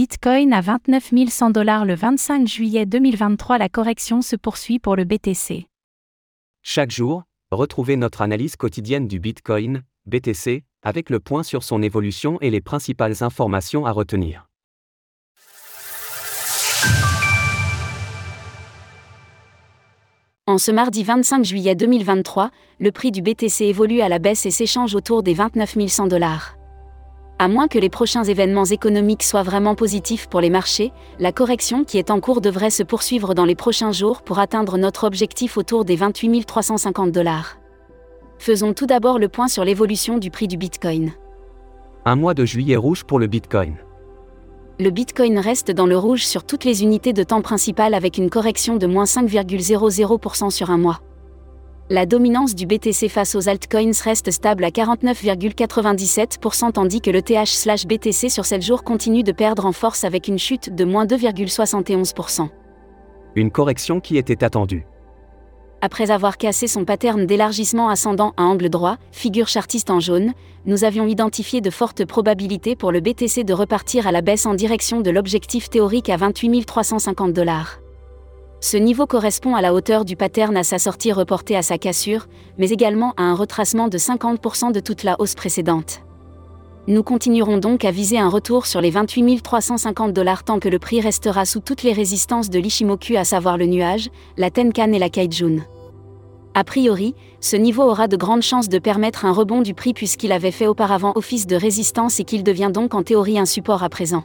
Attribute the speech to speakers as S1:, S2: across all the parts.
S1: Bitcoin à 29 100 dollars le 25 juillet 2023. La correction se poursuit pour le BTC.
S2: Chaque jour, retrouvez notre analyse quotidienne du Bitcoin, BTC, avec le point sur son évolution et les principales informations à retenir.
S3: En ce mardi 25 juillet 2023, le prix du BTC évolue à la baisse et s'échange autour des 29 100 dollars. À moins que les prochains événements économiques soient vraiment positifs pour les marchés, la correction qui est en cours devrait se poursuivre dans les prochains jours pour atteindre notre objectif autour des 28 350 dollars. Faisons tout d'abord le point sur l'évolution du prix du Bitcoin.
S2: Un mois de juillet rouge pour le Bitcoin.
S3: Le Bitcoin reste dans le rouge sur toutes les unités de temps principales avec une correction de moins 5,00% sur un mois la dominance du BTC face aux altcoins reste stable à 49,97% tandis que le TH/BTC sur 7 jours continue de perdre en force avec une chute de moins 2,71%.
S2: Une correction qui était attendue.
S3: Après avoir cassé son pattern d'élargissement ascendant à angle droit, figure chartiste en jaune, nous avions identifié de fortes probabilités pour le BTC de repartir à la baisse en direction de l'objectif théorique à 28 350 dollars. Ce niveau correspond à la hauteur du pattern à sa sortie reportée à sa cassure, mais également à un retracement de 50% de toute la hausse précédente. Nous continuerons donc à viser un retour sur les 28 350 dollars tant que le prix restera sous toutes les résistances de l'Ishimoku à savoir le nuage, la Tenkan et la Kaijun. A priori, ce niveau aura de grandes chances de permettre un rebond du prix puisqu'il avait fait auparavant office de résistance et qu'il devient donc en théorie un support à présent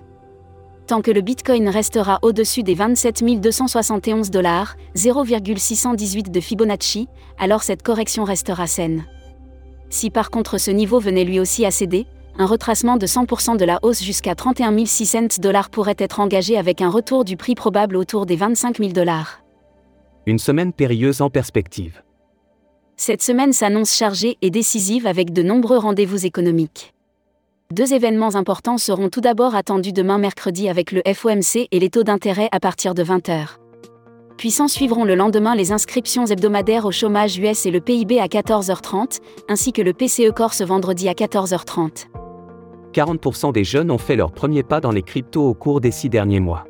S3: tant que le Bitcoin restera au-dessus des 27 271 dollars, 0,618 de Fibonacci, alors cette correction restera saine. Si par contre ce niveau venait lui aussi à céder, un retracement de 100% de la hausse jusqu'à 31 600 dollars pourrait être engagé avec un retour du prix probable autour des 25 000 dollars.
S2: Une semaine périlleuse en perspective.
S3: Cette semaine s'annonce chargée et décisive avec de nombreux rendez-vous économiques. Deux événements importants seront tout d'abord attendus demain mercredi avec le FOMC et les taux d'intérêt à partir de 20h. Puis s'en suivront le lendemain les inscriptions hebdomadaires au chômage US et le PIB à 14h30, ainsi que le PCE Corse vendredi à 14h30.
S2: 40% des jeunes ont fait leur premier pas dans les cryptos au cours des six derniers mois.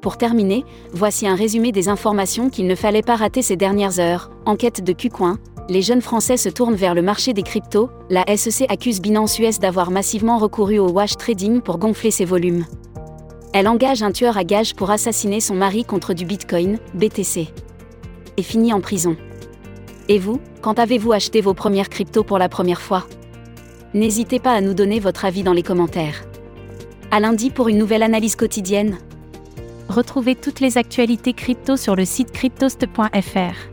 S3: Pour terminer, voici un résumé des informations qu'il ne fallait pas rater ces dernières heures. Enquête de QCoin, les jeunes Français se tournent vers le marché des cryptos, la SEC accuse Binance US d'avoir massivement recouru au wash trading pour gonfler ses volumes. Elle engage un tueur à gages pour assassiner son mari contre du Bitcoin, BTC. Et finit en prison. Et vous, quand avez-vous acheté vos premières cryptos pour la première fois? N'hésitez pas à nous donner votre avis dans les commentaires. À lundi pour une nouvelle analyse quotidienne.
S1: Retrouvez toutes les actualités crypto sur le site cryptost.fr.